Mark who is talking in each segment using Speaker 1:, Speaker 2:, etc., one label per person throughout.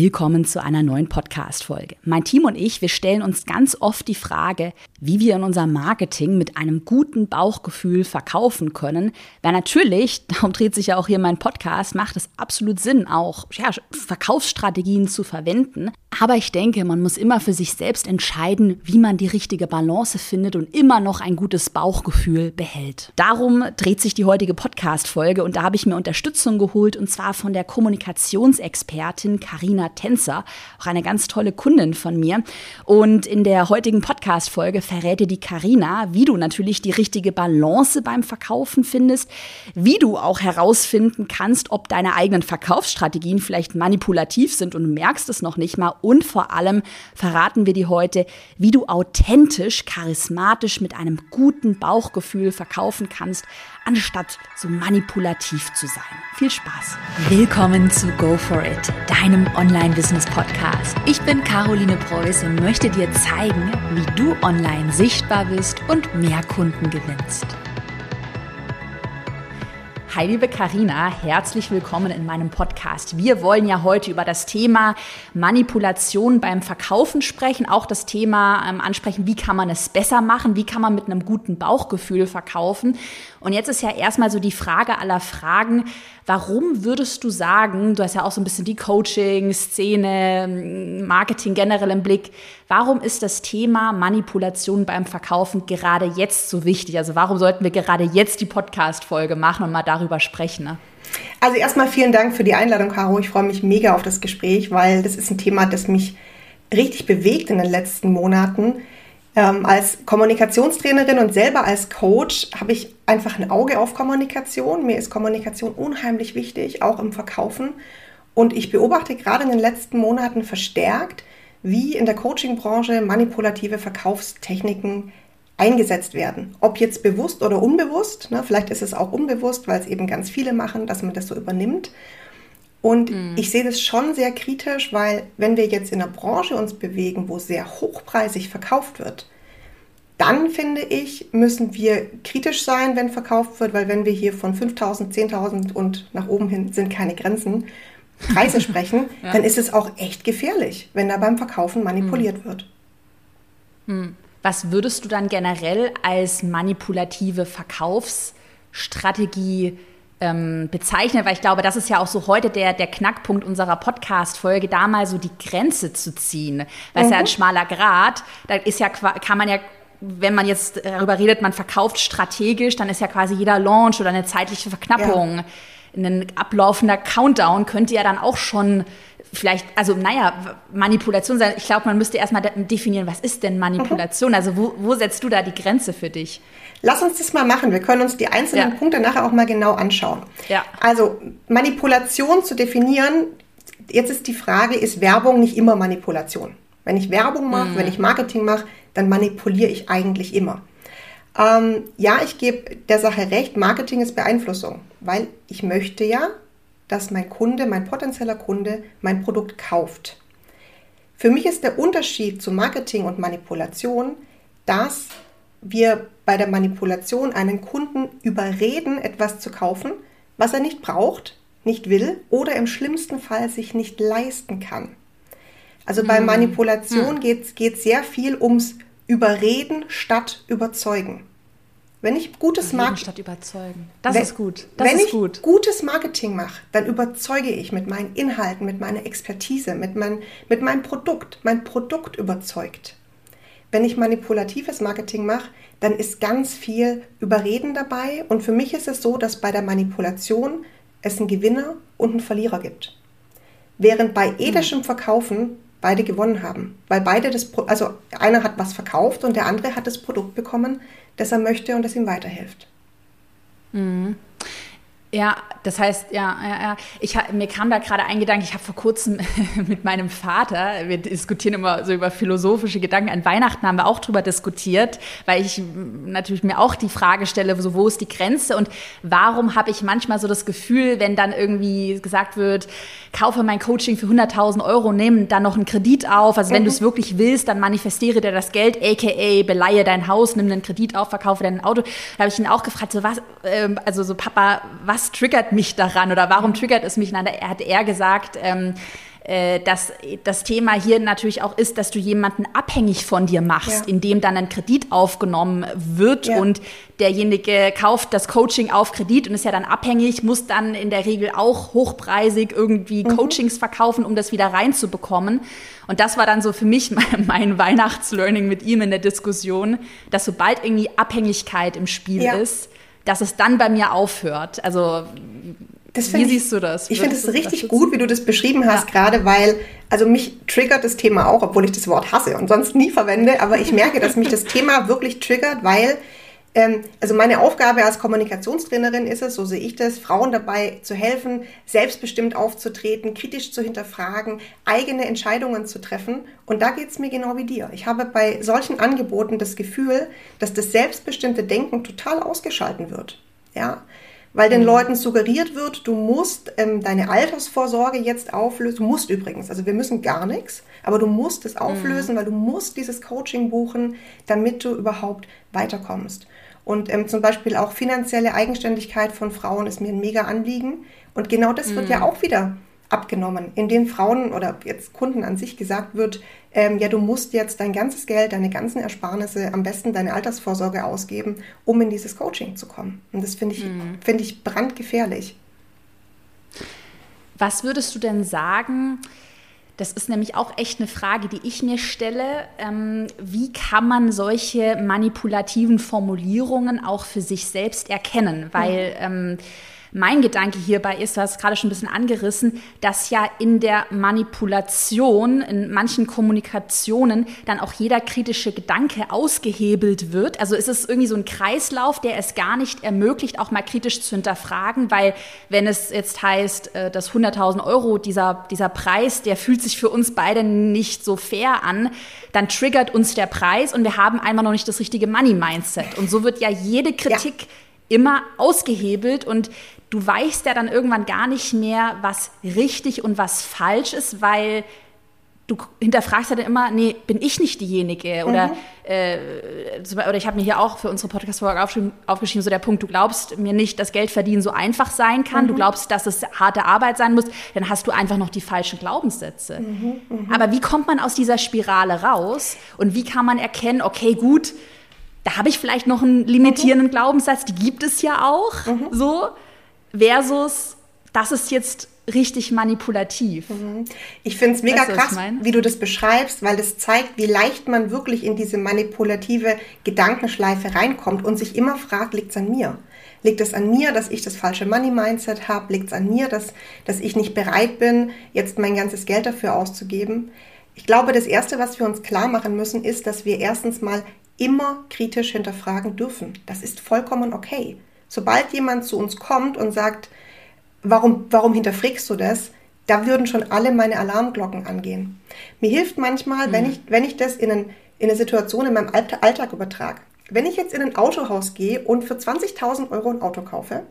Speaker 1: Willkommen zu einer neuen Podcast-Folge. Mein Team und ich, wir stellen uns ganz oft die Frage, wie wir in unserem Marketing mit einem guten Bauchgefühl verkaufen können. Weil natürlich, darum dreht sich ja auch hier mein Podcast, macht es absolut Sinn, auch ja, Verkaufsstrategien zu verwenden. Aber ich denke, man muss immer für sich selbst entscheiden, wie man die richtige Balance findet und immer noch ein gutes Bauchgefühl behält. Darum dreht sich die heutige Podcast-Folge und da habe ich mir Unterstützung geholt und zwar von der Kommunikationsexpertin Karina Tänzer, auch eine ganz tolle Kundin von mir. Und in der heutigen Podcast-Folge verrät dir die Karina, wie du natürlich die richtige Balance beim Verkaufen findest, wie du auch herausfinden kannst, ob deine eigenen Verkaufsstrategien vielleicht manipulativ sind und du merkst es noch nicht mal. Und vor allem verraten wir dir heute, wie du authentisch, charismatisch mit einem guten Bauchgefühl verkaufen kannst, anstatt so manipulativ zu sein. Viel Spaß. Willkommen zu Go For It, deinem Online-Business-Podcast. Ich bin Caroline Preuß und möchte dir zeigen, wie du online sichtbar bist und mehr Kunden gewinnst. Hi liebe Karina, herzlich willkommen in meinem Podcast. Wir wollen ja heute über das Thema Manipulation beim Verkaufen sprechen, auch das Thema ähm, ansprechen, wie kann man es besser machen, wie kann man mit einem guten Bauchgefühl verkaufen. Und jetzt ist ja erstmal so die Frage aller Fragen, warum würdest du sagen, du hast ja auch so ein bisschen die Coaching, Szene, Marketing generell im Blick, warum ist das Thema Manipulation beim Verkaufen gerade jetzt so wichtig? Also warum sollten wir gerade jetzt die Podcast-Folge machen und mal darüber sprechen? Ne?
Speaker 2: Also erstmal vielen Dank für die Einladung, Caro. Ich freue mich mega auf das Gespräch, weil das ist ein Thema, das mich richtig bewegt in den letzten Monaten. Ähm, als Kommunikationstrainerin und selber als Coach habe ich einfach ein Auge auf Kommunikation. Mir ist Kommunikation unheimlich wichtig, auch im Verkaufen. Und ich beobachte gerade in den letzten Monaten verstärkt, wie in der Coaching-Branche manipulative Verkaufstechniken eingesetzt werden. Ob jetzt bewusst oder unbewusst, ne, vielleicht ist es auch unbewusst, weil es eben ganz viele machen, dass man das so übernimmt. Und mhm. ich sehe das schon sehr kritisch, weil wenn wir jetzt in einer Branche uns bewegen, wo sehr hochpreisig verkauft wird, dann finde ich, müssen wir kritisch sein, wenn verkauft wird, weil wenn wir hier von 5.000, 10.000 und nach oben hin sind keine Grenzen, Preise sprechen, ja. dann ist es auch echt gefährlich, wenn da beim Verkaufen manipuliert mhm. wird.
Speaker 1: Mhm. Was würdest du dann generell als manipulative Verkaufsstrategie ähm, bezeichnen, weil ich glaube, das ist ja auch so heute der, der Knackpunkt unserer Podcast-Folge, da mal so die Grenze zu ziehen. Weil es ja ein mhm. schmaler Grad, da ist ja, kann man ja wenn man jetzt darüber redet, man verkauft strategisch, dann ist ja quasi jeder Launch oder eine zeitliche Verknappung, ja. Ein ablaufender Countdown könnte ja dann auch schon vielleicht, also naja, Manipulation sein. Ich glaube, man müsste erstmal definieren, was ist denn Manipulation? Mhm. Also wo, wo setzt du da die Grenze für dich?
Speaker 2: Lass uns das mal machen. Wir können uns die einzelnen ja. Punkte nachher auch mal genau anschauen. Ja. Also Manipulation zu definieren, jetzt ist die Frage, ist Werbung nicht immer Manipulation? Wenn ich Werbung mache, mhm. wenn ich Marketing mache, dann manipuliere ich eigentlich immer. Ähm, ja, ich gebe der Sache recht, Marketing ist Beeinflussung, weil ich möchte ja, dass mein Kunde, mein potenzieller Kunde, mein Produkt kauft. Für mich ist der Unterschied zu Marketing und Manipulation, dass wir bei der Manipulation einen Kunden überreden, etwas zu kaufen, was er nicht braucht, nicht will oder im schlimmsten Fall sich nicht leisten kann. Also bei hm. Manipulation geht es sehr viel ums Überreden statt Überzeugen. Wenn ich gutes
Speaker 1: Marketing statt überzeugen, das
Speaker 2: wenn,
Speaker 1: ist gut. Das
Speaker 2: wenn
Speaker 1: ist
Speaker 2: ich
Speaker 1: gut.
Speaker 2: gutes Marketing mache, dann überzeuge ich mit meinen Inhalten, mit meiner Expertise, mit, mein, mit meinem Produkt. Mein Produkt überzeugt. Wenn ich manipulatives Marketing mache, dann ist ganz viel Überreden dabei. Und für mich ist es so, dass bei der Manipulation es einen Gewinner und einen Verlierer gibt. Während bei ethischem Verkaufen beide gewonnen haben. Weil beide das, also einer hat was verkauft und der andere hat das Produkt bekommen, das er möchte und das ihm weiterhilft.
Speaker 1: Mhm. Ja, das heißt, ja, ja, ja. Ich, mir kam da gerade ein Gedanke, ich habe vor kurzem mit meinem Vater, wir diskutieren immer so über philosophische Gedanken, an Weihnachten haben wir auch drüber diskutiert, weil ich natürlich mir auch die Frage stelle, so wo ist die Grenze und warum habe ich manchmal so das Gefühl, wenn dann irgendwie gesagt wird, kaufe mein Coaching für 100.000 Euro, nehme dann noch einen Kredit auf, also wenn mhm. du es wirklich willst, dann manifestiere dir das Geld, aka beleihe dein Haus, nimm einen Kredit auf, verkaufe dein Auto. Da habe ich ihn auch gefragt, so was, äh, also so Papa, was was triggert mich daran oder warum triggert es mich? Dann hat er gesagt, ähm, äh, dass das Thema hier natürlich auch ist, dass du jemanden abhängig von dir machst, ja. indem dann ein Kredit aufgenommen wird ja. und derjenige kauft das Coaching auf Kredit und ist ja dann abhängig, muss dann in der Regel auch hochpreisig irgendwie mhm. Coachings verkaufen, um das wieder reinzubekommen. Und das war dann so für mich mein, mein Weihnachtslearning mit ihm in der Diskussion, dass sobald irgendwie Abhängigkeit im Spiel ja. ist, dass es dann bei mir aufhört. Also wie
Speaker 2: ich,
Speaker 1: siehst du das?
Speaker 2: Ich finde es richtig gut, wie du das beschrieben hast, ja. gerade weil, also mich triggert das Thema auch, obwohl ich das Wort hasse und sonst nie verwende, aber ich merke, dass mich das Thema wirklich triggert, weil also meine Aufgabe als Kommunikationstrainerin ist es, so sehe ich das, Frauen dabei zu helfen, selbstbestimmt aufzutreten, kritisch zu hinterfragen, eigene Entscheidungen zu treffen. Und da geht es mir genau wie dir. Ich habe bei solchen Angeboten das Gefühl, dass das selbstbestimmte Denken total ausgeschalten wird. Ja, weil den mhm. Leuten suggeriert wird, du musst ähm, deine Altersvorsorge jetzt auflösen. Du musst übrigens, also wir müssen gar nichts, aber du musst es auflösen, mhm. weil du musst dieses Coaching buchen, damit du überhaupt weiterkommst. Und ähm, zum Beispiel auch finanzielle Eigenständigkeit von Frauen ist mir ein mega Anliegen. Und genau das mhm. wird ja mhm. auch wieder abgenommen, indem Frauen oder jetzt Kunden an sich gesagt wird, ähm, ja, du musst jetzt dein ganzes Geld, deine ganzen Ersparnisse, am besten deine Altersvorsorge ausgeben, um in dieses Coaching zu kommen. Und das finde ich, mhm. finde ich brandgefährlich.
Speaker 1: Was würdest du denn sagen, das ist nämlich auch echt eine Frage, die ich mir stelle. Ähm, wie kann man solche manipulativen Formulierungen auch für sich selbst erkennen? Weil ähm, mein Gedanke hierbei ist, du hast gerade schon ein bisschen angerissen, dass ja in der Manipulation, in manchen Kommunikationen dann auch jeder kritische Gedanke ausgehebelt wird. Also es ist irgendwie so ein Kreislauf, der es gar nicht ermöglicht, auch mal kritisch zu hinterfragen, weil wenn es jetzt heißt, äh, dass 100.000 Euro, dieser, dieser Preis, der fühlt sich für uns beide nicht so fair an, dann triggert uns der Preis und wir haben einmal noch nicht das richtige Money-Mindset. Und so wird ja jede Kritik ja immer ausgehebelt und du weißt ja dann irgendwann gar nicht mehr, was richtig und was falsch ist, weil du hinterfragst ja dann immer, nee, bin ich nicht diejenige? Oder, mhm. äh, oder ich habe mir hier auch für unsere Podcast-Folge aufgeschrieben, aufgeschrieben, so der Punkt, du glaubst mir nicht, dass Geld verdienen so einfach sein kann, mhm. du glaubst, dass es harte Arbeit sein muss, dann hast du einfach noch die falschen Glaubenssätze. Mhm. mhm. Aber wie kommt man aus dieser Spirale raus und wie kann man erkennen, okay, gut, da habe ich vielleicht noch einen limitierenden mhm. Glaubenssatz, die gibt es ja auch, mhm. so, versus, das ist jetzt richtig manipulativ.
Speaker 2: Mhm. Ich finde es mega weißt du, krass, wie du das beschreibst, weil das zeigt, wie leicht man wirklich in diese manipulative Gedankenschleife reinkommt und sich immer fragt, liegt es an mir? Liegt es an mir, dass ich das falsche Money-Mindset habe? Liegt es an mir, dass, dass ich nicht bereit bin, jetzt mein ganzes Geld dafür auszugeben? Ich glaube, das Erste, was wir uns klar machen müssen, ist, dass wir erstens mal immer kritisch hinterfragen dürfen. Das ist vollkommen okay. Sobald jemand zu uns kommt und sagt, warum, warum hinterfragst du das? Da würden schon alle meine Alarmglocken angehen. Mir hilft manchmal, mhm. wenn, ich, wenn ich das in, ein, in eine Situation in meinem Alltag übertrage. Wenn ich jetzt in ein Autohaus gehe und für 20.000 Euro ein Auto kaufe,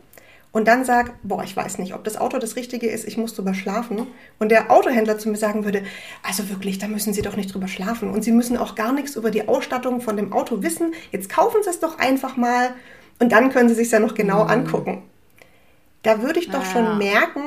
Speaker 2: und dann sage, boah, ich weiß nicht, ob das Auto das Richtige ist, ich muss drüber schlafen. Und der Autohändler zu mir sagen würde, also wirklich, da müssen Sie doch nicht drüber schlafen. Und Sie müssen auch gar nichts über die Ausstattung von dem Auto wissen. Jetzt kaufen Sie es doch einfach mal und dann können Sie sich ja noch genau mhm. angucken. Da würde ich doch ja. schon merken,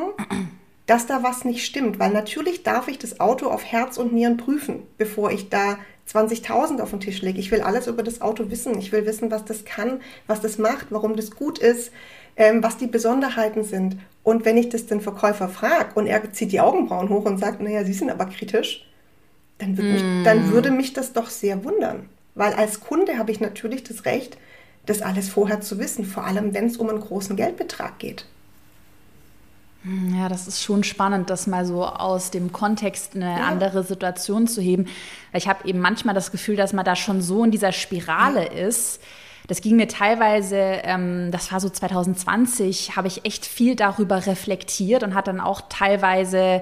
Speaker 2: dass da was nicht stimmt, weil natürlich darf ich das Auto auf Herz und Nieren prüfen, bevor ich da 20.000 auf den Tisch lege. Ich will alles über das Auto wissen. Ich will wissen, was das kann, was das macht, warum das gut ist ähm, was die Besonderheiten sind. Und wenn ich das den Verkäufer frage und er zieht die Augenbrauen hoch und sagt, naja, Sie sind aber kritisch, dann, wird mich, mm. dann würde mich das doch sehr wundern. Weil als Kunde habe ich natürlich das Recht, das alles vorher zu wissen, vor allem wenn es um einen großen Geldbetrag geht.
Speaker 1: Hm, ja, das ist schon spannend, das mal so aus dem Kontext eine ja. andere Situation zu heben. Ich habe eben manchmal das Gefühl, dass man da schon so in dieser Spirale ja. ist, das ging mir teilweise, ähm, das war so 2020, habe ich echt viel darüber reflektiert und hat dann auch teilweise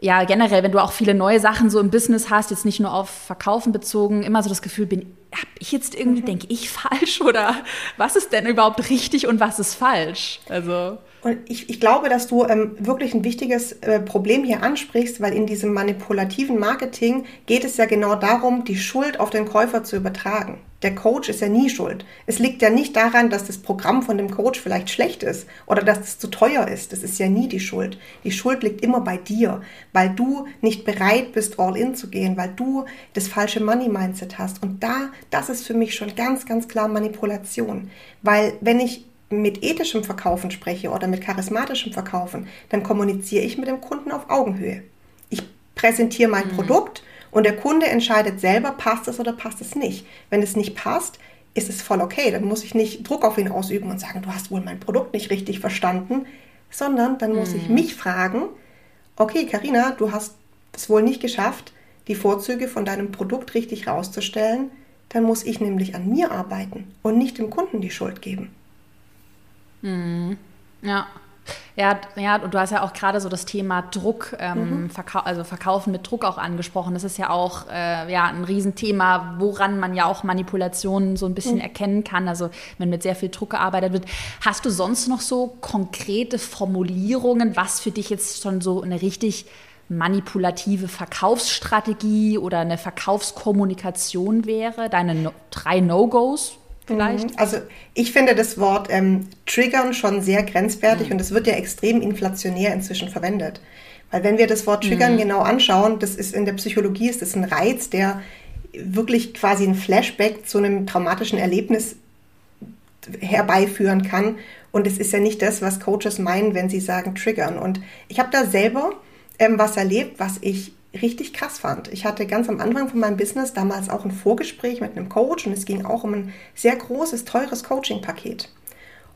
Speaker 1: ja, generell, wenn du auch viele neue Sachen so im Business hast, jetzt nicht nur auf Verkaufen bezogen, immer so das Gefühl, bin, habe ich jetzt irgendwie, mhm. denke ich falsch oder was ist denn überhaupt richtig und was ist falsch? Also.
Speaker 2: Und ich, ich glaube, dass du ähm, wirklich ein wichtiges äh, Problem hier ansprichst, weil in diesem manipulativen Marketing geht es ja genau darum, die Schuld auf den Käufer zu übertragen. Der Coach ist ja nie schuld. Es liegt ja nicht daran, dass das Programm von dem Coach vielleicht schlecht ist oder dass es zu teuer ist. Das ist ja nie die Schuld. Die Schuld liegt immer bei dir, weil du nicht bereit bist, all in zu gehen, weil du das falsche Money-Mindset hast. Und da, das ist für mich schon ganz, ganz klar Manipulation. Weil wenn ich mit ethischem Verkaufen spreche oder mit charismatischem Verkaufen, dann kommuniziere ich mit dem Kunden auf Augenhöhe. Ich präsentiere mein mhm. Produkt und der Kunde entscheidet selber, passt es oder passt es nicht. Wenn es nicht passt, ist es voll okay. Dann muss ich nicht Druck auf ihn ausüben und sagen, du hast wohl mein Produkt nicht richtig verstanden, sondern dann muss mhm. ich mich fragen, okay, Karina, du hast es wohl nicht geschafft, die Vorzüge von deinem Produkt richtig rauszustellen. Dann muss ich nämlich an mir arbeiten und nicht dem Kunden die Schuld geben.
Speaker 1: Mhm. Ja. Ja, ja, und du hast ja auch gerade so das Thema Druck, ähm, mhm. Verkau also Verkaufen mit Druck auch angesprochen. Das ist ja auch äh, ja, ein Riesenthema, woran man ja auch Manipulationen so ein bisschen mhm. erkennen kann. Also wenn mit sehr viel Druck gearbeitet wird. Hast du sonst noch so konkrete Formulierungen, was für dich jetzt schon so eine richtig manipulative Verkaufsstrategie oder eine Verkaufskommunikation wäre? Deine no drei No-Gos? vielleicht?
Speaker 2: Mhm. Also ich finde das Wort ähm, triggern schon sehr grenzwertig mhm. und es wird ja extrem inflationär inzwischen verwendet. Weil wenn wir das Wort triggern mhm. genau anschauen, das ist in der Psychologie ist das ein Reiz, der wirklich quasi ein Flashback zu einem traumatischen Erlebnis herbeiführen kann. Und es ist ja nicht das, was Coaches meinen, wenn sie sagen triggern. Und ich habe da selber ähm, was erlebt, was ich richtig krass fand. Ich hatte ganz am Anfang von meinem Business damals auch ein Vorgespräch mit einem Coach und es ging auch um ein sehr großes, teures Coaching-Paket.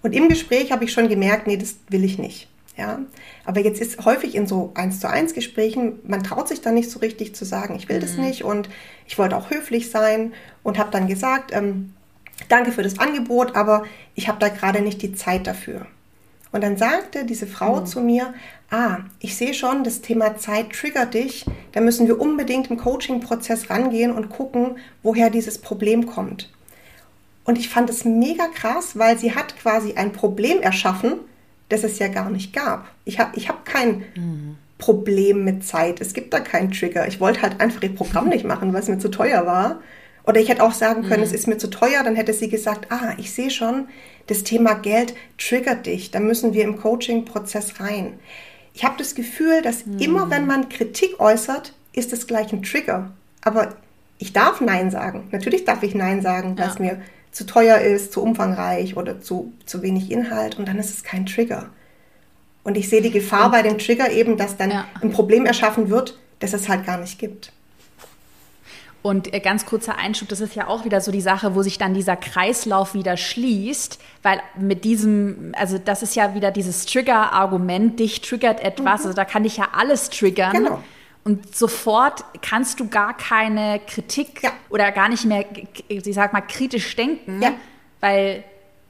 Speaker 2: Und im Gespräch habe ich schon gemerkt, nee, das will ich nicht. Ja, aber jetzt ist häufig in so eins zu eins Gesprächen, man traut sich dann nicht so richtig zu sagen, ich will mhm. das nicht und ich wollte auch höflich sein und habe dann gesagt, ähm, danke für das Angebot, aber ich habe da gerade nicht die Zeit dafür. Und dann sagte diese Frau mhm. zu mir, ah, ich sehe schon, das Thema Zeit triggert dich, da müssen wir unbedingt im Coaching-Prozess rangehen und gucken, woher dieses Problem kommt. Und ich fand es mega krass, weil sie hat quasi ein Problem erschaffen, das es ja gar nicht gab. Ich habe ich hab kein mhm. Problem mit Zeit. Es gibt da keinen Trigger. Ich wollte halt einfach ihr Programm nicht machen, weil es mir zu teuer war. Oder ich hätte auch sagen können, mhm. es ist mir zu teuer, dann hätte sie gesagt, ah, ich sehe schon, das Thema Geld triggert dich, da müssen wir im Coaching-Prozess rein. Ich habe das Gefühl, dass mhm. immer wenn man Kritik äußert, ist es gleich ein Trigger. Aber ich darf Nein sagen. Natürlich darf ich Nein sagen, weil ja. es mir zu teuer ist, zu umfangreich oder zu, zu wenig Inhalt und dann ist es kein Trigger. Und ich sehe die Gefahr bei dem Trigger eben, dass dann ja. ein Problem erschaffen wird, das es halt gar nicht gibt.
Speaker 1: Und äh, ganz kurzer Einschub, das ist ja auch wieder so die Sache, wo sich dann dieser Kreislauf wieder schließt, weil mit diesem, also das ist ja wieder dieses Trigger-Argument, dich triggert etwas, mhm. also da kann dich ja alles triggern. Genau. Und sofort kannst du gar keine Kritik ja. oder gar nicht mehr, ich sag mal, kritisch denken, ja. weil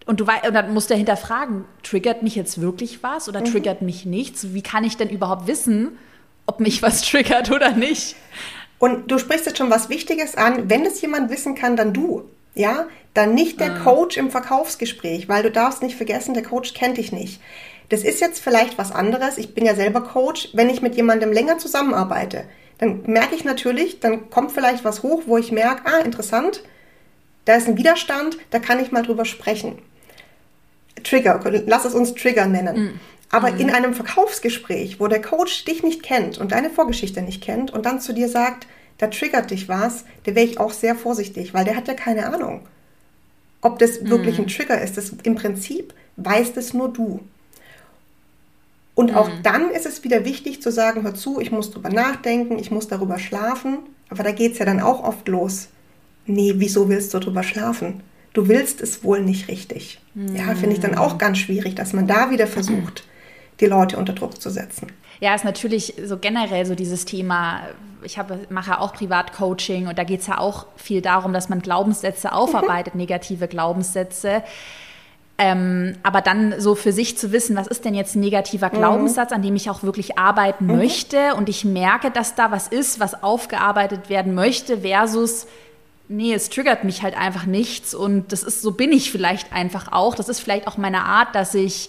Speaker 1: und du und dann musst du hinterfragen, triggert mich jetzt wirklich was oder mhm. triggert mich nichts? Wie kann ich denn überhaupt wissen, ob mich was triggert oder nicht?
Speaker 2: Und du sprichst jetzt schon was Wichtiges an. Wenn es jemand wissen kann, dann du. Ja, dann nicht der mhm. Coach im Verkaufsgespräch, weil du darfst nicht vergessen, der Coach kennt dich nicht. Das ist jetzt vielleicht was anderes. Ich bin ja selber Coach. Wenn ich mit jemandem länger zusammenarbeite, dann merke ich natürlich, dann kommt vielleicht was hoch, wo ich merke, ah, interessant, da ist ein Widerstand, da kann ich mal drüber sprechen. Trigger, lass es uns Trigger nennen. Mhm. Aber mhm. in einem Verkaufsgespräch, wo der Coach dich nicht kennt und deine Vorgeschichte nicht kennt und dann zu dir sagt, da triggert dich was, da wäre ich auch sehr vorsichtig, weil der hat ja keine Ahnung, ob das mhm. wirklich ein Trigger ist. Das, Im Prinzip weißt es nur du. Und mhm. auch dann ist es wieder wichtig zu sagen, hör zu, ich muss drüber nachdenken, ich muss darüber schlafen. Aber da geht es ja dann auch oft los. Nee, wieso willst du drüber schlafen? Du willst es wohl nicht richtig. Ja, finde ich dann auch mhm. ganz schwierig, dass man da wieder versucht, die Leute unter Druck zu setzen.
Speaker 1: Ja, ist natürlich so generell so dieses Thema. Ich habe, mache auch Privatcoaching und da geht es ja auch viel darum, dass man Glaubenssätze aufarbeitet, mhm. negative Glaubenssätze. Ähm, aber dann so für sich zu wissen, was ist denn jetzt ein negativer mhm. Glaubenssatz, an dem ich auch wirklich arbeiten mhm. möchte und ich merke, dass da was ist, was aufgearbeitet werden möchte, versus, nee, es triggert mich halt einfach nichts und das ist, so bin ich vielleicht einfach auch. Das ist vielleicht auch meine Art, dass ich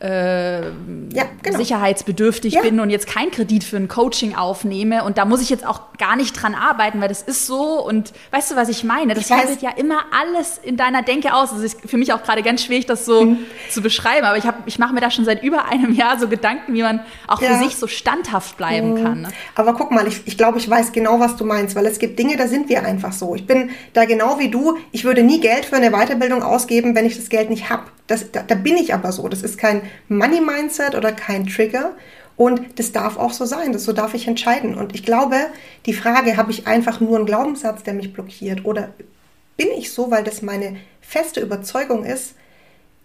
Speaker 1: äh, ja, genau. sicherheitsbedürftig ja. bin und jetzt keinen Kredit für ein Coaching aufnehme und da muss ich jetzt auch gar nicht dran arbeiten, weil das ist so und weißt du, was ich meine? Das fällt ja immer alles in deiner Denke aus. Es ist für mich auch gerade ganz schwierig, das so mhm. zu beschreiben, aber ich, ich mache mir da schon seit über einem Jahr so Gedanken, wie man auch ja. für sich so standhaft bleiben mhm. kann. Ne?
Speaker 2: Aber guck mal, ich, ich glaube, ich weiß genau, was du meinst, weil es gibt Dinge, da sind wir einfach so. Ich bin da genau wie du. Ich würde nie Geld für eine Weiterbildung ausgeben, wenn ich das Geld nicht habe. Da, da bin ich aber so. Das ist kein Money-Mindset oder kein Trigger. Und das darf auch so sein, das so darf ich entscheiden. Und ich glaube, die Frage, habe ich einfach nur einen Glaubenssatz, der mich blockiert? Oder bin ich so, weil das meine feste Überzeugung ist,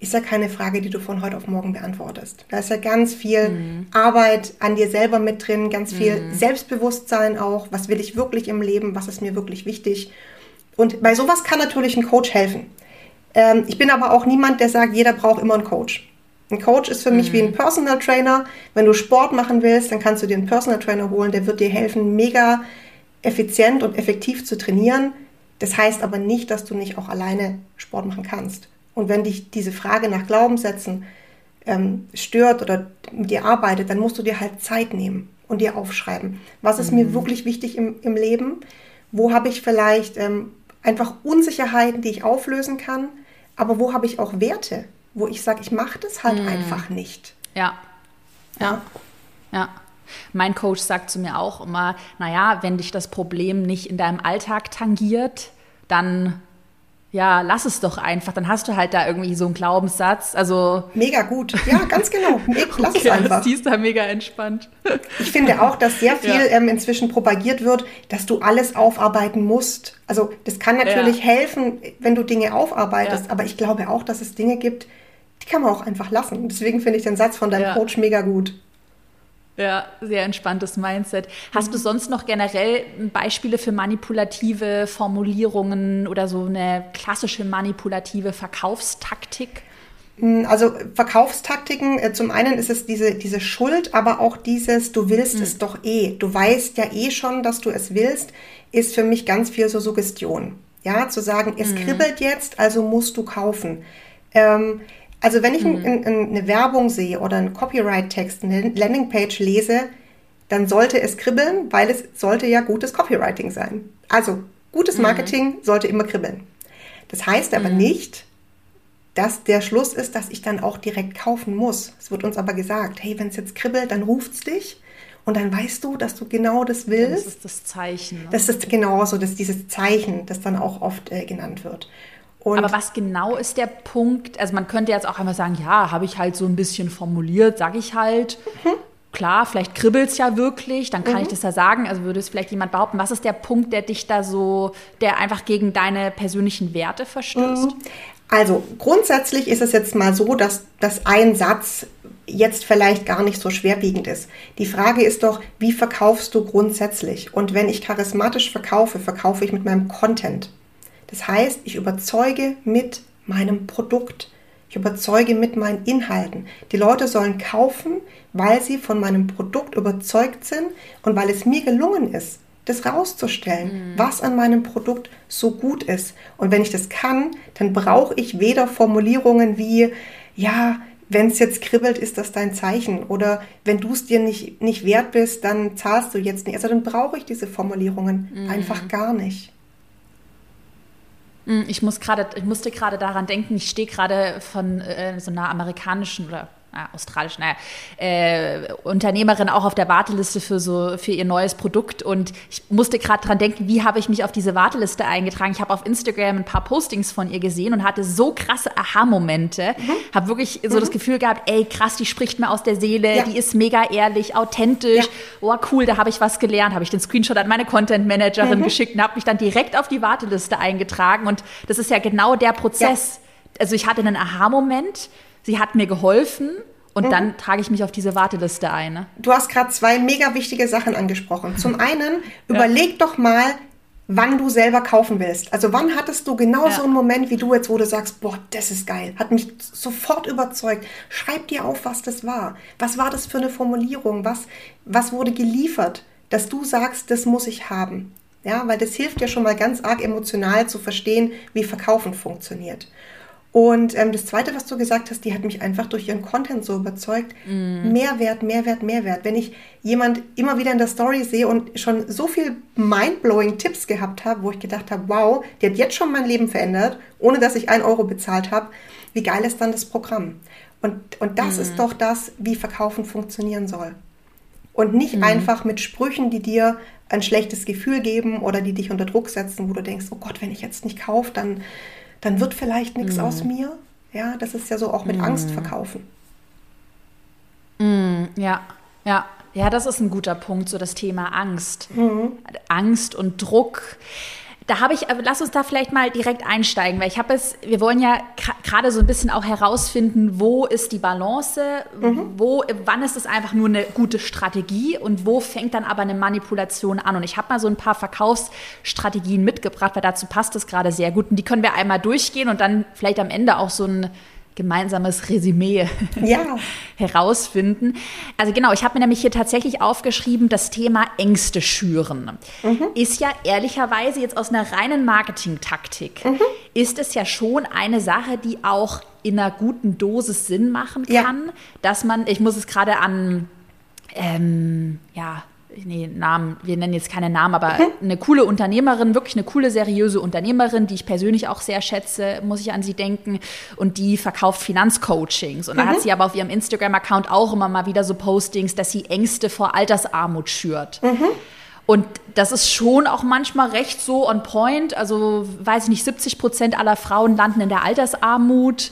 Speaker 2: ist ja keine Frage, die du von heute auf morgen beantwortest. Da ist ja ganz viel mhm. Arbeit an dir selber mit drin, ganz viel mhm. Selbstbewusstsein auch. Was will ich wirklich im Leben? Was ist mir wirklich wichtig? Und bei sowas kann natürlich ein Coach helfen. Ähm, ich bin aber auch niemand, der sagt, jeder braucht immer einen Coach. Ein Coach ist für mhm. mich wie ein Personal Trainer. Wenn du Sport machen willst, dann kannst du dir einen Personal Trainer holen, der wird dir helfen, mega effizient und effektiv zu trainieren. Das heißt aber nicht, dass du nicht auch alleine Sport machen kannst. Und wenn dich diese Frage nach Glaubenssätzen ähm, stört oder mit dir arbeitet, dann musst du dir halt Zeit nehmen und dir aufschreiben. Was ist mhm. mir wirklich wichtig im, im Leben? Wo habe ich vielleicht ähm, einfach Unsicherheiten, die ich auflösen kann? Aber wo habe ich auch Werte, wo ich sage, ich mache das halt mhm. einfach nicht?
Speaker 1: Ja. Ja. Ja. Mein Coach sagt zu mir auch immer, naja, wenn dich das Problem nicht in deinem Alltag tangiert, dann ja, lass es doch einfach. Dann hast du halt da irgendwie so einen Glaubenssatz. Also
Speaker 2: mega gut. Ja, ganz genau. Lass okay, es einfach.
Speaker 1: Die ist da mega entspannt.
Speaker 2: Ich finde auch, dass sehr viel ja. ähm, inzwischen propagiert wird, dass du alles aufarbeiten musst. Also das kann natürlich ja. helfen, wenn du Dinge aufarbeitest. Ja. Aber ich glaube auch, dass es Dinge gibt, die kann man auch einfach lassen. Deswegen finde ich den Satz von deinem Coach mega gut.
Speaker 1: Ja, sehr entspanntes Mindset. Hast mhm. du sonst noch generell Beispiele für manipulative Formulierungen oder so eine klassische manipulative Verkaufstaktik?
Speaker 2: Mm, also Verkaufstaktiken, äh, zum einen ist es diese, diese Schuld, aber auch dieses, du willst mhm. es doch eh. Du weißt ja eh schon, dass du es willst, ist für mich ganz viel so Suggestion. Ja, zu sagen, es mhm. kribbelt jetzt, also musst du kaufen. Ähm, also wenn ich mhm. ein, ein, eine Werbung sehe oder einen Copyright-Text, eine Landingpage lese, dann sollte es kribbeln, weil es sollte ja gutes Copywriting sein. Also gutes mhm. Marketing mhm. sollte immer kribbeln. Das heißt aber mhm. nicht, dass der Schluss ist, dass ich dann auch direkt kaufen muss. Es wird uns aber gesagt, hey, wenn es jetzt kribbelt, dann ruft's dich und dann weißt du, dass du genau das willst.
Speaker 1: Das ist das Zeichen. Ne?
Speaker 2: Das ist genauso, dass dieses Zeichen, das dann auch oft äh, genannt wird.
Speaker 1: Und Aber was genau ist der Punkt? Also man könnte jetzt auch einmal sagen, ja, habe ich halt so ein bisschen formuliert, sage ich halt. Mhm. Klar, vielleicht kribbelt es ja wirklich, dann kann mhm. ich das ja sagen. Also würde es vielleicht jemand behaupten, was ist der Punkt, der dich da so, der einfach gegen deine persönlichen Werte verstößt? Mhm.
Speaker 2: Also grundsätzlich ist es jetzt mal so, dass, dass ein Satz jetzt vielleicht gar nicht so schwerwiegend ist. Die Frage ist doch, wie verkaufst du grundsätzlich? Und wenn ich charismatisch verkaufe, verkaufe ich mit meinem Content. Das heißt, ich überzeuge mit meinem Produkt. Ich überzeuge mit meinen Inhalten. Die Leute sollen kaufen, weil sie von meinem Produkt überzeugt sind und weil es mir gelungen ist, das rauszustellen, mhm. was an meinem Produkt so gut ist. Und wenn ich das kann, dann brauche ich weder Formulierungen wie, ja, wenn es jetzt kribbelt, ist das dein Zeichen. Oder wenn du es dir nicht, nicht wert bist, dann zahlst du jetzt nicht. Also dann brauche ich diese Formulierungen mhm. einfach gar nicht.
Speaker 1: Hm, ich muss gerade, ich musste gerade daran denken, ich stehe gerade von äh, so einer amerikanischen oder ah, australisch, naja, äh, Unternehmerin auch auf der Warteliste für so für ihr neues Produkt und ich musste gerade dran denken, wie habe ich mich auf diese Warteliste eingetragen? Ich habe auf Instagram ein paar Postings von ihr gesehen und hatte so krasse Aha-Momente, mhm. habe wirklich so mhm. das Gefühl gehabt, ey krass, die spricht mir aus der Seele, ja. die ist mega ehrlich, authentisch, ja. oh cool, da habe ich was gelernt, habe ich den Screenshot an meine Content Managerin mhm. geschickt und habe mich dann direkt auf die Warteliste eingetragen und das ist ja genau der Prozess. Ja. Also ich hatte einen Aha-Moment sie hat mir geholfen und mhm. dann trage ich mich auf diese Warteliste ein. Ne?
Speaker 2: Du hast gerade zwei mega wichtige Sachen angesprochen. Zum einen, ja. überleg doch mal, wann du selber kaufen willst. Also wann hattest du genau ja. so einen Moment wie du jetzt, wo du sagst, boah, das ist geil, hat mich sofort überzeugt. Schreib dir auf, was das war. Was war das für eine Formulierung? Was, was wurde geliefert, dass du sagst, das muss ich haben? Ja, weil das hilft ja schon mal ganz arg emotional zu verstehen, wie Verkaufen funktioniert. Und ähm, das Zweite, was du gesagt hast, die hat mich einfach durch ihren Content so überzeugt. Mm. Mehrwert, Mehrwert, Mehrwert. Wenn ich jemand immer wieder in der Story sehe und schon so viel mindblowing Tipps gehabt habe, wo ich gedacht habe, wow, die hat jetzt schon mein Leben verändert, ohne dass ich ein Euro bezahlt habe, wie geil ist dann das Programm? Und, und das mm. ist doch das, wie Verkaufen funktionieren soll. Und nicht mm. einfach mit Sprüchen, die dir ein schlechtes Gefühl geben oder die dich unter Druck setzen, wo du denkst, oh Gott, wenn ich jetzt nicht kaufe, dann dann wird vielleicht nichts mhm. aus mir. Ja, das ist ja so auch mit mhm. Angst verkaufen.
Speaker 1: Mhm, ja, ja. Ja, das ist ein guter Punkt, so das Thema Angst. Mhm. Angst und Druck da habe ich, lass uns da vielleicht mal direkt einsteigen, weil ich habe es, wir wollen ja gerade so ein bisschen auch herausfinden, wo ist die Balance, mhm. wo, wann ist es einfach nur eine gute Strategie und wo fängt dann aber eine Manipulation an. Und ich habe mal so ein paar Verkaufsstrategien mitgebracht, weil dazu passt es gerade sehr gut. Und die können wir einmal durchgehen und dann vielleicht am Ende auch so ein gemeinsames Resümee ja. herausfinden. Also genau, ich habe mir nämlich hier tatsächlich aufgeschrieben, das Thema Ängste schüren. Mhm. Ist ja ehrlicherweise jetzt aus einer reinen Marketing-Taktik, mhm. ist es ja schon eine Sache, die auch in einer guten Dosis Sinn machen kann, ja. dass man, ich muss es gerade an, ähm, ja, nee, Namen, wir nennen jetzt keine Namen, aber mhm. eine coole Unternehmerin, wirklich eine coole, seriöse Unternehmerin, die ich persönlich auch sehr schätze, muss ich an sie denken. Und die verkauft Finanzcoachings. Und mhm. da hat sie aber auf ihrem Instagram-Account auch immer mal wieder so Postings, dass sie Ängste vor Altersarmut schürt. Mhm. Und das ist schon auch manchmal recht so on point. Also, weiß ich nicht, 70 Prozent aller Frauen landen in der Altersarmut.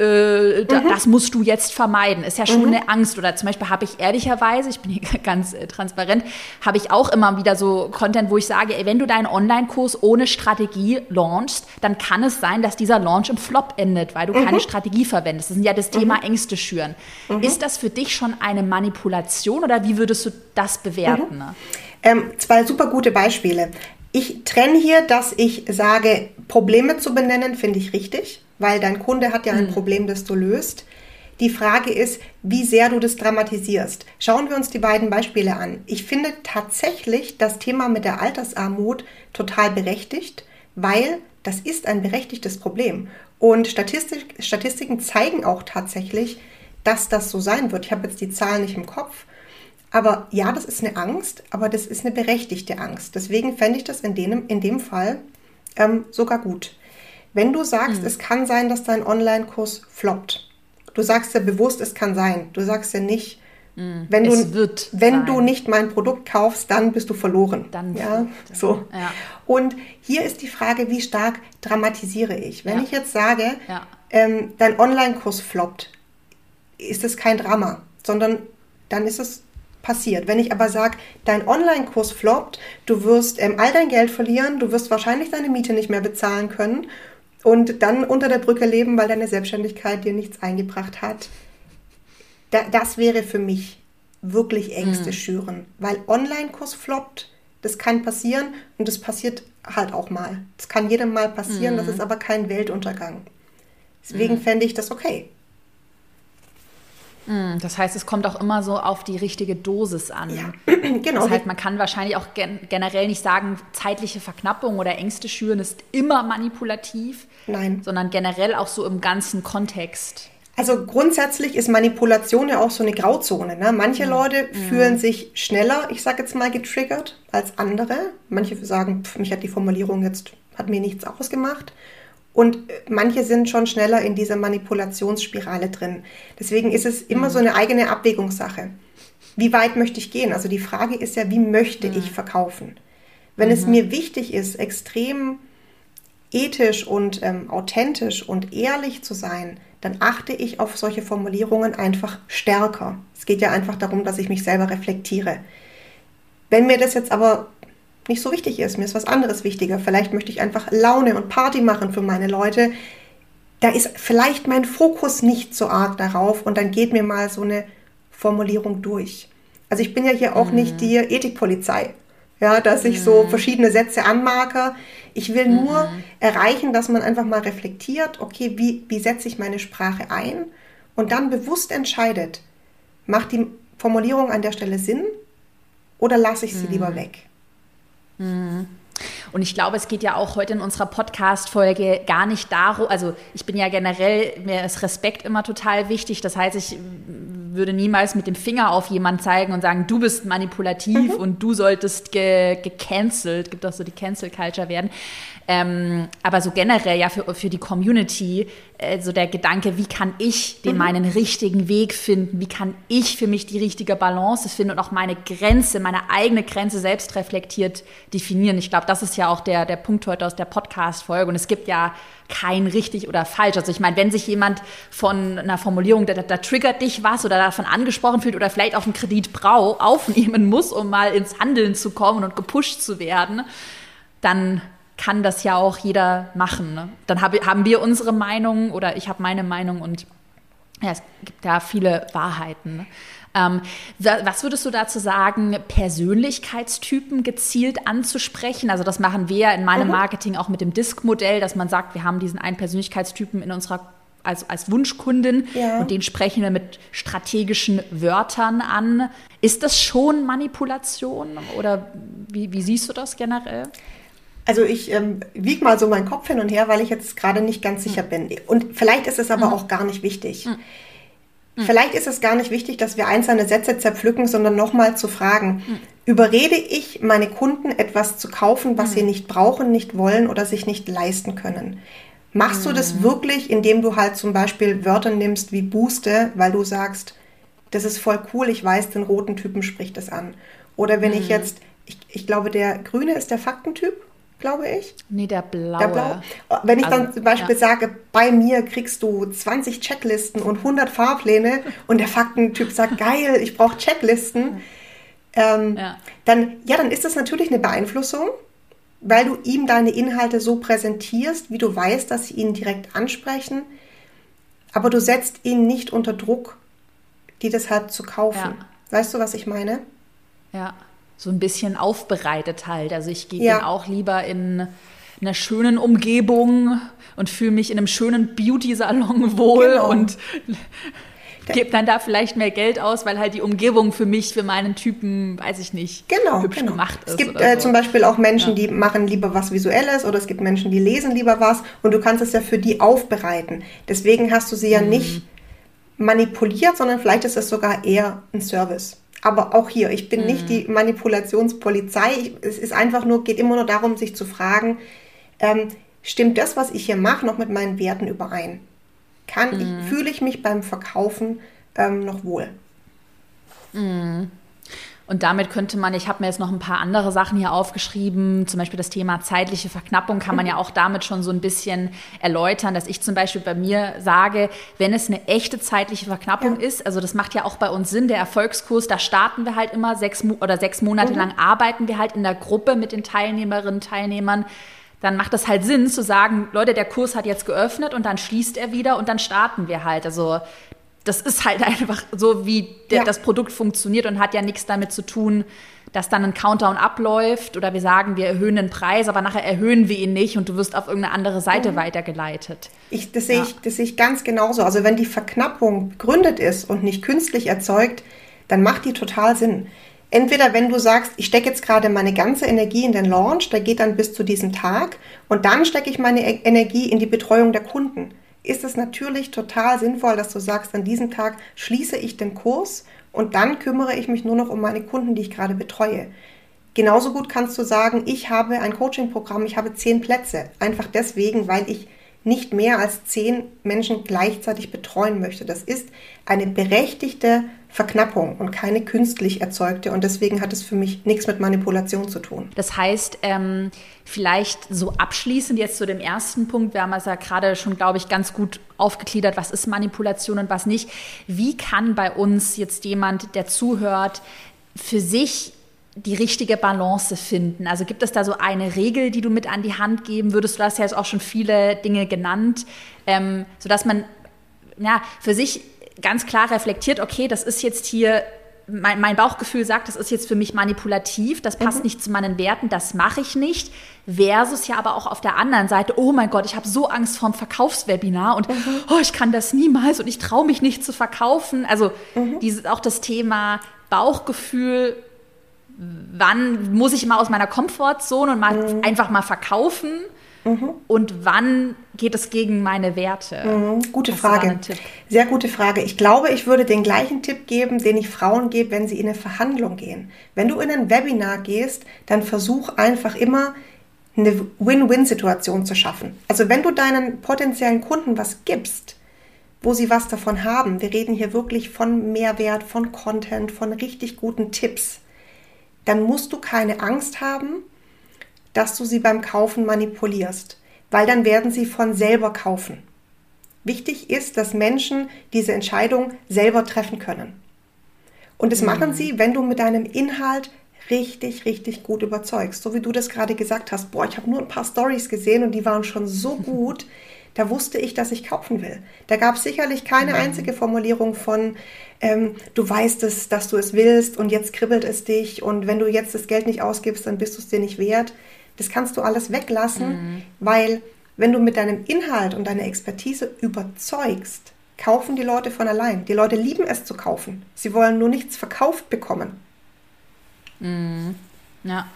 Speaker 1: Äh, mhm. Das musst du jetzt vermeiden. Ist ja schon mhm. eine Angst. Oder zum Beispiel habe ich ehrlicherweise, ich bin hier ganz äh, transparent, habe ich auch immer wieder so Content, wo ich sage, ey, wenn du deinen Online-Kurs ohne Strategie launchst, dann kann es sein, dass dieser Launch im Flop endet, weil du mhm. keine Strategie verwendest. Das ist ja das Thema mhm. Ängste schüren. Mhm. Ist das für dich schon eine Manipulation oder wie würdest du das bewerten?
Speaker 2: Mhm. Ähm, zwei super gute Beispiele. Ich trenne hier, dass ich sage, Probleme zu benennen, finde ich richtig, weil dein Kunde hat ja ein mhm. Problem, das du löst. Die Frage ist, wie sehr du das dramatisierst. Schauen wir uns die beiden Beispiele an. Ich finde tatsächlich das Thema mit der Altersarmut total berechtigt, weil das ist ein berechtigtes Problem. Und Statistik, Statistiken zeigen auch tatsächlich, dass das so sein wird. Ich habe jetzt die Zahlen nicht im Kopf, aber ja, das ist eine Angst, aber das ist eine berechtigte Angst. Deswegen fände ich das in dem, in dem Fall ähm, sogar gut. Wenn du sagst, mhm. es kann sein, dass dein Online-Kurs floppt, du sagst ja bewusst, es kann sein. Du sagst ja nicht, mhm. wenn, du, wenn du nicht mein Produkt kaufst, dann bist du verloren. Dann ja, so. Ja. Und hier ist die Frage, wie stark dramatisiere ich? Wenn ja. ich jetzt sage, ähm, dein Online-Kurs floppt, ist es kein Drama, sondern dann ist es passiert. Wenn ich aber sage, dein Online-Kurs floppt, du wirst ähm, all dein Geld verlieren, du wirst wahrscheinlich deine Miete nicht mehr bezahlen können und dann unter der Brücke leben, weil deine Selbstständigkeit dir nichts eingebracht hat. Da, das wäre für mich wirklich Ängste mhm. schüren, weil Online-Kurs floppt, das kann passieren und das passiert halt auch mal. Das kann jedem mal passieren, mhm. das ist aber kein Weltuntergang. Deswegen mhm. fände ich das okay.
Speaker 1: Hm, das heißt, es kommt auch immer so auf die richtige Dosis an. Ja,
Speaker 2: genau.
Speaker 1: Das heißt, man kann wahrscheinlich auch gen generell nicht sagen, zeitliche Verknappung oder Ängste schüren ist immer manipulativ.
Speaker 2: Nein.
Speaker 1: Sondern generell auch so im ganzen Kontext.
Speaker 2: Also grundsätzlich ist Manipulation ja auch so eine Grauzone. Ne? Manche mhm. Leute mhm. fühlen sich schneller, ich sage jetzt mal, getriggert als andere. Manche sagen, pff, mich hat die Formulierung jetzt, hat mir nichts ausgemacht. Und manche sind schon schneller in dieser Manipulationsspirale drin. Deswegen ist es immer mhm. so eine eigene Abwägungssache. Wie weit möchte ich gehen? Also die Frage ist ja, wie möchte mhm. ich verkaufen? Wenn mhm. es mir wichtig ist, extrem ethisch und ähm, authentisch und ehrlich zu sein, dann achte ich auf solche Formulierungen einfach stärker. Es geht ja einfach darum, dass ich mich selber reflektiere. Wenn mir das jetzt aber nicht so wichtig ist. Mir ist was anderes wichtiger. Vielleicht möchte ich einfach Laune und Party machen für meine Leute. Da ist vielleicht mein Fokus nicht so arg darauf und dann geht mir mal so eine Formulierung durch. Also ich bin ja hier auch mhm. nicht die Ethikpolizei, ja, dass ich mhm. so verschiedene Sätze anmarke. Ich will mhm. nur erreichen, dass man einfach mal reflektiert, okay, wie, wie setze ich meine Sprache ein und dann bewusst entscheidet, macht die Formulierung an der Stelle Sinn oder lasse ich sie lieber mhm. weg?
Speaker 1: Mhm. Und ich glaube, es geht ja auch heute in unserer Podcast-Folge gar nicht darum, also ich bin ja generell, mir ist Respekt immer total wichtig. Das heißt, ich würde niemals mit dem Finger auf jemanden zeigen und sagen, du bist manipulativ mhm. und du solltest ge gecancelt, gibt auch so die Cancel Culture werden. Ähm, aber so generell ja für, für die Community, äh, so der Gedanke, wie kann ich den mhm. meinen richtigen Weg finden, wie kann ich für mich die richtige Balance finden und auch meine Grenze, meine eigene Grenze selbst reflektiert definieren. Ich glaube, das ist ja auch der, der Punkt heute aus der Podcast-Folge. Und es gibt ja kein richtig oder falsch. Also ich meine, wenn sich jemand von einer Formulierung, da, da, triggert dich was oder davon angesprochen fühlt oder vielleicht auf einen Kredit brau aufnehmen muss, um mal ins Handeln zu kommen und gepusht zu werden, dann kann das ja auch jeder machen. Ne? Dann hab, haben wir unsere Meinung oder ich habe meine Meinung und ja, es gibt da viele Wahrheiten. Ne? Ähm, was würdest du dazu sagen, Persönlichkeitstypen gezielt anzusprechen? Also das machen wir in meinem mhm. Marketing auch mit dem Disk-Modell, dass man sagt, wir haben diesen einen Persönlichkeitstypen in unserer als, als Wunschkundin ja. und den sprechen wir mit strategischen Wörtern an. Ist das schon Manipulation oder wie, wie siehst du das generell?
Speaker 2: Also ich ähm, wiege mal so meinen Kopf hin und her, weil ich jetzt gerade nicht ganz sicher bin. Und vielleicht ist es aber mhm. auch gar nicht wichtig. Mhm. Mhm. Vielleicht ist es gar nicht wichtig, dass wir einzelne Sätze zerpflücken, sondern nochmal zu fragen, mhm. überrede ich meine Kunden etwas zu kaufen, was sie mhm. nicht brauchen, nicht wollen oder sich nicht leisten können? Machst du das wirklich, indem du halt zum Beispiel Wörter nimmst wie Booste, weil du sagst, das ist voll cool, ich weiß, den roten Typen spricht das an. Oder wenn ich jetzt, ich, ich glaube, der grüne ist der Faktentyp glaube ich.
Speaker 1: Nee, der blaue. Der blaue.
Speaker 2: Wenn ich also, dann zum Beispiel ja. sage, bei mir kriegst du 20 Checklisten und 100 Fahrpläne und der Faktentyp sagt, geil, ich brauche Checklisten, ähm, ja. dann, ja, dann ist das natürlich eine Beeinflussung, weil du ihm deine Inhalte so präsentierst, wie du weißt, dass sie ihn direkt ansprechen, aber du setzt ihn nicht unter Druck, die deshalb zu kaufen. Ja. Weißt du, was ich meine?
Speaker 1: Ja so ein bisschen aufbereitet halt. Also ich gehe ja. dann auch lieber in einer schönen Umgebung und fühle mich in einem schönen Beauty-Salon wohl genau. und gebe dann da vielleicht mehr Geld aus, weil halt die Umgebung für mich, für meinen Typen, weiß ich nicht,
Speaker 2: genau, hübsch genau. gemacht ist. Es gibt äh, so. zum Beispiel auch Menschen, ja. die machen lieber was Visuelles oder es gibt Menschen, die lesen lieber was und du kannst es ja für die aufbereiten. Deswegen hast du sie ja mhm. nicht manipuliert, sondern vielleicht ist es sogar eher ein Service. Aber auch hier, ich bin mhm. nicht die Manipulationspolizei. Ich, es ist einfach nur, geht immer nur darum, sich zu fragen, ähm, stimmt das, was ich hier mache, noch mit meinen Werten überein? Kann mhm. ich, fühle ich mich beim Verkaufen ähm, noch wohl?
Speaker 1: Mhm. Und damit könnte man, ich habe mir jetzt noch ein paar andere Sachen hier aufgeschrieben, zum Beispiel das Thema zeitliche Verknappung kann man ja auch damit schon so ein bisschen erläutern, dass ich zum Beispiel bei mir sage, wenn es eine echte zeitliche Verknappung ja. ist, also das macht ja auch bei uns Sinn, der Erfolgskurs, da starten wir halt immer sechs oder sechs Monate mhm. lang arbeiten wir halt in der Gruppe mit den Teilnehmerinnen, Teilnehmern dann macht das halt Sinn zu sagen, Leute, der Kurs hat jetzt geöffnet und dann schließt er wieder und dann starten wir halt. Also das ist halt einfach so, wie der, ja. das Produkt funktioniert und hat ja nichts damit zu tun, dass dann ein Countdown abläuft oder wir sagen, wir erhöhen den Preis, aber nachher erhöhen wir ihn nicht und du wirst auf irgendeine andere Seite mhm. weitergeleitet.
Speaker 2: Ich, das, sehe ja. ich, das sehe ich ganz genauso. Also wenn die Verknappung begründet ist und nicht künstlich erzeugt, dann macht die total Sinn. Entweder wenn du sagst, ich stecke jetzt gerade meine ganze Energie in den Launch, der geht dann bis zu diesem Tag und dann stecke ich meine e-, Energie in die Betreuung der Kunden ist es natürlich total sinnvoll, dass du sagst, an diesem Tag schließe ich den Kurs und dann kümmere ich mich nur noch um meine Kunden, die ich gerade betreue. Genauso gut kannst du sagen, ich habe ein Coaching-Programm, ich habe zehn Plätze. Einfach deswegen, weil ich nicht mehr als zehn Menschen gleichzeitig betreuen möchte. Das ist eine berechtigte Verknappung und keine künstlich erzeugte. Und deswegen hat es für mich nichts mit Manipulation zu tun.
Speaker 1: Das heißt, ähm, vielleicht so abschließend jetzt zu dem ersten Punkt, wir haben es ja gerade schon, glaube ich, ganz gut aufgegliedert, was ist Manipulation und was nicht. Wie kann bei uns jetzt jemand, der zuhört, für sich die richtige Balance finden? Also gibt es da so eine Regel, die du mit an die Hand geben würdest? Du hast ja jetzt auch schon viele Dinge genannt, ähm, sodass man ja, für sich ganz klar reflektiert, okay, das ist jetzt hier, mein, mein Bauchgefühl sagt, das ist jetzt für mich manipulativ, das passt mhm. nicht zu meinen Werten, das mache ich nicht. Versus ja aber auch auf der anderen Seite, oh mein Gott, ich habe so Angst vorm Verkaufswebinar und mhm. oh, ich kann das niemals und ich traue mich nicht zu verkaufen. Also mhm. dieses, auch das Thema Bauchgefühl wann muss ich mal aus meiner Komfortzone und mal mhm. einfach mal verkaufen mhm. und wann geht es gegen meine Werte?
Speaker 2: Mhm. Gute Hast Frage. Sehr gute Frage. Ich glaube, ich würde den gleichen Tipp geben, den ich Frauen gebe, wenn sie in eine Verhandlung gehen. Wenn du in ein Webinar gehst, dann versuch einfach immer eine Win-Win-Situation zu schaffen. Also wenn du deinen potenziellen Kunden was gibst, wo sie was davon haben, wir reden hier wirklich von Mehrwert, von Content, von richtig guten Tipps, dann musst du keine Angst haben, dass du sie beim Kaufen manipulierst, weil dann werden sie von selber kaufen. Wichtig ist, dass Menschen diese Entscheidung selber treffen können. Und das mhm. machen sie, wenn du mit deinem Inhalt richtig, richtig gut überzeugst. So wie du das gerade gesagt hast, boah, ich habe nur ein paar Stories gesehen und die waren schon so gut, da wusste ich, dass ich kaufen will. Da gab es sicherlich keine mhm. einzige Formulierung von, ähm, du weißt es, dass du es willst und jetzt kribbelt es dich und wenn du jetzt das Geld nicht ausgibst, dann bist du es dir nicht wert. Das kannst du alles weglassen, mhm. weil wenn du mit deinem Inhalt und deiner Expertise überzeugst, kaufen die Leute von allein. Die Leute lieben es zu kaufen. Sie wollen nur nichts verkauft bekommen.
Speaker 1: Mhm. Ja.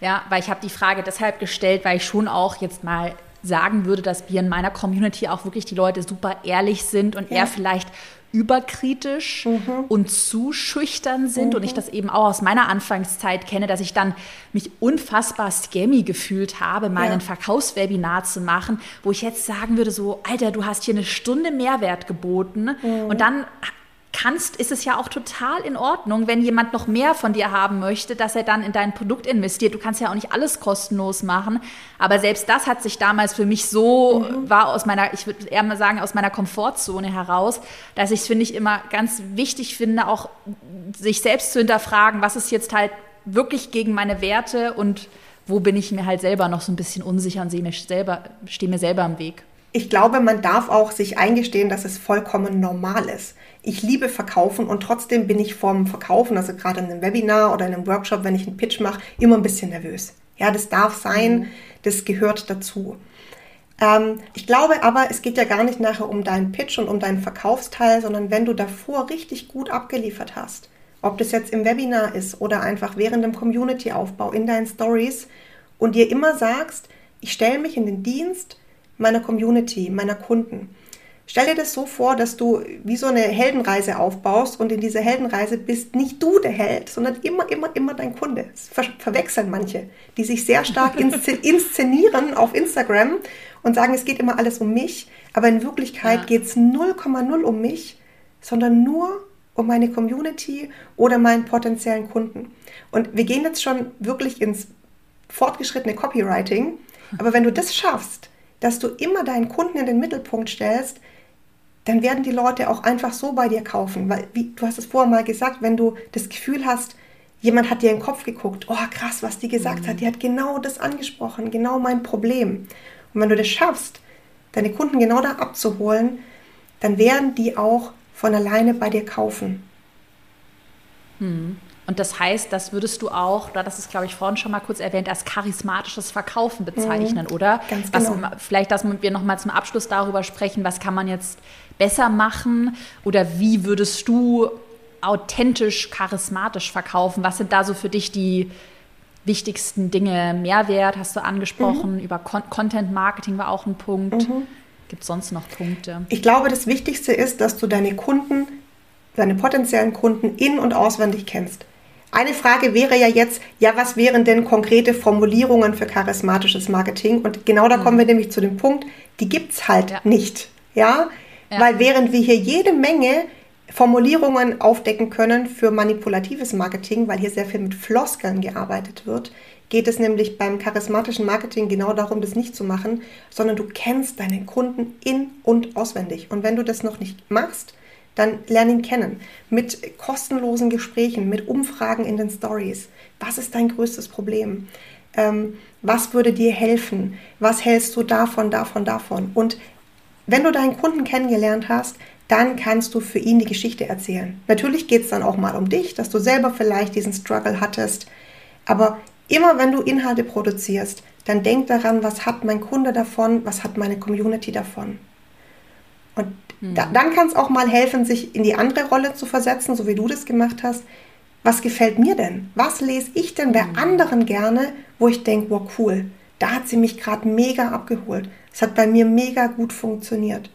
Speaker 1: ja, weil ich habe die Frage deshalb gestellt, weil ich schon auch jetzt mal sagen würde, dass wir in meiner Community auch wirklich die Leute super ehrlich sind und ja. eher vielleicht überkritisch mhm. und zu schüchtern sind mhm. und ich das eben auch aus meiner Anfangszeit kenne, dass ich dann mich unfassbar scammy gefühlt habe, mal ja. Verkaufswebinar zu machen, wo ich jetzt sagen würde so, Alter, du hast hier eine Stunde Mehrwert geboten mhm. und dann kannst, ist es ja auch total in Ordnung, wenn jemand noch mehr von dir haben möchte, dass er dann in dein Produkt investiert. Du kannst ja auch nicht alles kostenlos machen. Aber selbst das hat sich damals für mich so, mhm. war aus meiner, ich würde eher mal sagen, aus meiner Komfortzone heraus, dass ich es, finde ich, immer ganz wichtig finde, auch sich selbst zu hinterfragen, was ist jetzt halt wirklich gegen meine Werte und wo bin ich mir halt selber noch so ein bisschen unsicher und sehe mir selber, stehe mir selber im Weg.
Speaker 2: Ich glaube, man darf auch sich eingestehen, dass es vollkommen normal ist ich liebe Verkaufen und trotzdem bin ich vorm Verkaufen, also gerade in einem Webinar oder in einem Workshop, wenn ich einen Pitch mache, immer ein bisschen nervös. Ja, das darf sein, mhm. das gehört dazu. Ähm, ich glaube aber, es geht ja gar nicht nachher um deinen Pitch und um deinen Verkaufsteil, sondern wenn du davor richtig gut abgeliefert hast, ob das jetzt im Webinar ist oder einfach während dem Community-Aufbau in deinen Stories und dir immer sagst, ich stelle mich in den Dienst meiner Community, meiner Kunden. Stell dir das so vor, dass du wie so eine Heldenreise aufbaust und in dieser Heldenreise bist nicht du der Held, sondern immer, immer, immer dein Kunde. Das ver verwechseln manche, die sich sehr stark inszenieren auf Instagram und sagen, es geht immer alles um mich, aber in Wirklichkeit ja. geht es 0,0 um mich, sondern nur um meine Community oder meinen potenziellen Kunden. Und wir gehen jetzt schon wirklich ins fortgeschrittene Copywriting, aber wenn du das schaffst, dass du immer deinen Kunden in den Mittelpunkt stellst, dann werden die Leute auch einfach so bei dir kaufen. Weil, wie du hast es vorher mal gesagt, wenn du das Gefühl hast, jemand hat dir in den Kopf geguckt, oh krass, was die gesagt mhm. hat, die hat genau das angesprochen, genau mein Problem. Und wenn du das schaffst, deine Kunden genau da abzuholen, dann werden die auch von alleine bei dir kaufen.
Speaker 1: Mhm. Und das heißt, das würdest du auch, das ist, glaube ich, vorhin schon mal kurz erwähnt, als charismatisches Verkaufen bezeichnen, mhm, oder? Ganz genau. Was, vielleicht, dass wir nochmal zum Abschluss darüber sprechen, was kann man jetzt besser machen oder wie würdest du authentisch, charismatisch verkaufen? Was sind da so für dich die wichtigsten Dinge? Mehrwert hast du angesprochen, mhm. über Con Content Marketing war auch ein Punkt. Mhm. Gibt es sonst noch Punkte?
Speaker 2: Ich glaube, das Wichtigste ist, dass du deine Kunden, deine potenziellen Kunden in- und auswendig kennst. Eine Frage wäre ja jetzt, ja, was wären denn konkrete Formulierungen für charismatisches Marketing? Und genau da mhm. kommen wir nämlich zu dem Punkt, die gibt es halt ja. nicht. Ja? ja? Weil während wir hier jede Menge Formulierungen aufdecken können für manipulatives Marketing, weil hier sehr viel mit Floskeln gearbeitet wird, geht es nämlich beim charismatischen Marketing genau darum, das nicht zu machen, sondern du kennst deinen Kunden in und auswendig. Und wenn du das noch nicht machst, dann lern ihn kennen. Mit kostenlosen Gesprächen, mit Umfragen in den Stories. Was ist dein größtes Problem? Ähm, was würde dir helfen? Was hältst du davon, davon, davon? Und wenn du deinen Kunden kennengelernt hast, dann kannst du für ihn die Geschichte erzählen. Natürlich geht es dann auch mal um dich, dass du selber vielleicht diesen Struggle hattest. Aber immer wenn du Inhalte produzierst, dann denk daran, was hat mein Kunde davon, was hat meine Community davon. Und da, dann kann es auch mal helfen, sich in die andere Rolle zu versetzen, so wie du das gemacht hast. was gefällt mir denn? Was lese ich denn bei mhm. anderen gerne, wo ich denke, wow, cool, da hat sie mich gerade mega abgeholt. Es hat bei mir mega gut funktioniert.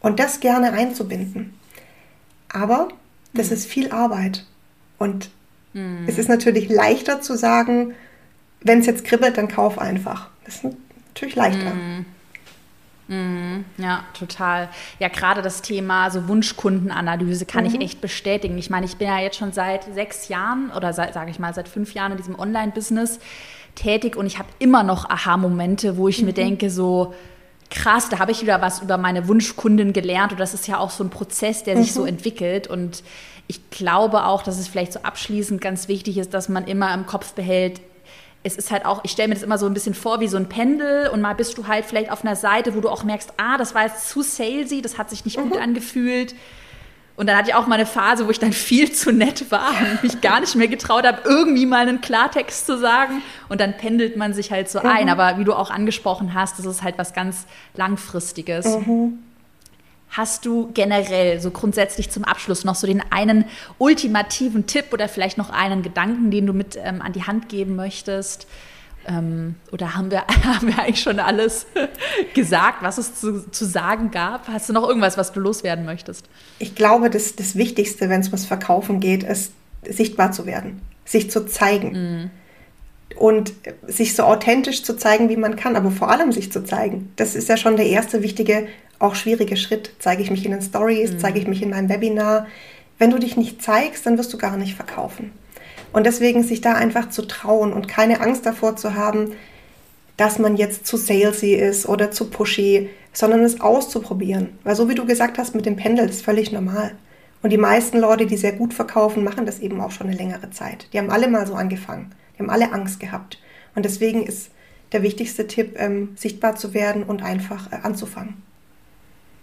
Speaker 2: Und das gerne einzubinden. Aber das mhm. ist viel Arbeit. Und mhm. es ist natürlich leichter zu sagen, wenn es jetzt kribbelt, dann kauf einfach. Das ist natürlich leichter.
Speaker 1: Mhm. Mhm, ja, total. Ja, gerade das Thema so Wunschkundenanalyse kann mhm. ich echt bestätigen. Ich meine, ich bin ja jetzt schon seit sechs Jahren oder sage ich mal seit fünf Jahren in diesem Online-Business tätig und ich habe immer noch Aha-Momente, wo ich mhm. mir denke, so krass, da habe ich wieder was über meine Wunschkundin gelernt und das ist ja auch so ein Prozess, der sich so mhm. entwickelt und ich glaube auch, dass es vielleicht so abschließend ganz wichtig ist, dass man immer im Kopf behält, es ist halt auch, ich stelle mir das immer so ein bisschen vor wie so ein Pendel und mal bist du halt vielleicht auf einer Seite, wo du auch merkst, ah, das war jetzt zu salesy, das hat sich nicht mhm. gut angefühlt. Und dann hatte ich auch mal eine Phase, wo ich dann viel zu nett war und mich gar nicht mehr getraut habe, irgendwie mal einen Klartext zu sagen. Und dann pendelt man sich halt so mhm. ein. Aber wie du auch angesprochen hast, das ist halt was ganz Langfristiges. Mhm. Hast du generell so grundsätzlich zum Abschluss noch so den einen ultimativen Tipp oder vielleicht noch einen Gedanken, den du mit ähm, an die Hand geben möchtest? Ähm, oder haben wir, haben wir eigentlich schon alles gesagt, was es zu, zu sagen gab? Hast du noch irgendwas, was du loswerden möchtest?
Speaker 2: Ich glaube, das, das Wichtigste, wenn es ums Verkaufen geht, ist, sichtbar zu werden, sich zu zeigen. Mm und sich so authentisch zu zeigen, wie man kann, aber vor allem sich zu zeigen. Das ist ja schon der erste wichtige, auch schwierige Schritt. Zeige ich mich in den Stories, mhm. zeige ich mich in meinem Webinar. Wenn du dich nicht zeigst, dann wirst du gar nicht verkaufen. Und deswegen sich da einfach zu trauen und keine Angst davor zu haben, dass man jetzt zu salesy ist oder zu pushy, sondern es auszuprobieren. Weil so wie du gesagt hast mit dem Pendel, ist völlig normal. Und die meisten Leute, die sehr gut verkaufen, machen das eben auch schon eine längere Zeit. Die haben alle mal so angefangen. Die haben alle Angst gehabt. Und deswegen ist der wichtigste Tipp, ähm, sichtbar zu werden und einfach äh, anzufangen.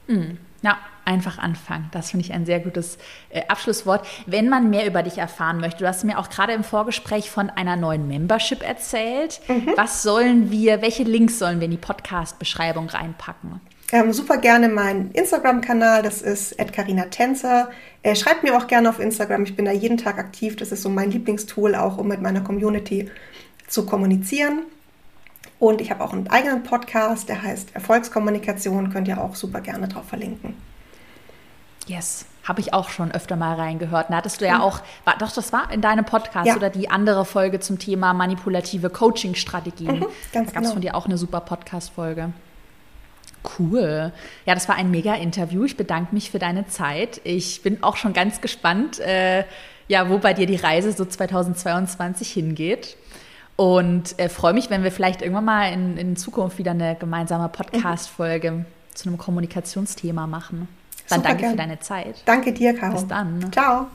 Speaker 1: Mhm. Ja, einfach anfangen. Das finde ich ein sehr gutes äh, Abschlusswort. Wenn man mehr über dich erfahren möchte, du hast mir auch gerade im Vorgespräch von einer neuen Membership erzählt. Mhm. Was sollen wir, welche Links sollen wir in die Podcast-Beschreibung reinpacken?
Speaker 2: Ähm, super gerne meinen Instagram-Kanal, das ist Carina Tänzer. Äh, schreibt mir auch gerne auf Instagram, ich bin da jeden Tag aktiv. Das ist so mein Lieblingstool, auch um mit meiner Community zu kommunizieren. Und ich habe auch einen eigenen Podcast, der heißt Erfolgskommunikation, könnt ihr auch super gerne drauf verlinken.
Speaker 1: Yes, habe ich auch schon öfter mal reingehört. Da hattest du ja mhm. auch, war, doch, das war in deinem Podcast ja. oder die andere Folge zum Thema manipulative Coaching-Strategien. Mhm, da gab es genau. von dir auch eine super Podcast-Folge. Cool. Ja, das war ein mega-Interview. Ich bedanke mich für deine Zeit. Ich bin auch schon ganz gespannt, äh, ja, wo bei dir die Reise so 2022 hingeht. Und äh, freue mich, wenn wir vielleicht irgendwann mal in, in Zukunft wieder eine gemeinsame Podcast-Folge mhm. zu einem Kommunikationsthema machen. Dann Super danke gern. für deine Zeit.
Speaker 2: Danke dir, Caro.
Speaker 1: Bis dann.
Speaker 2: Ciao.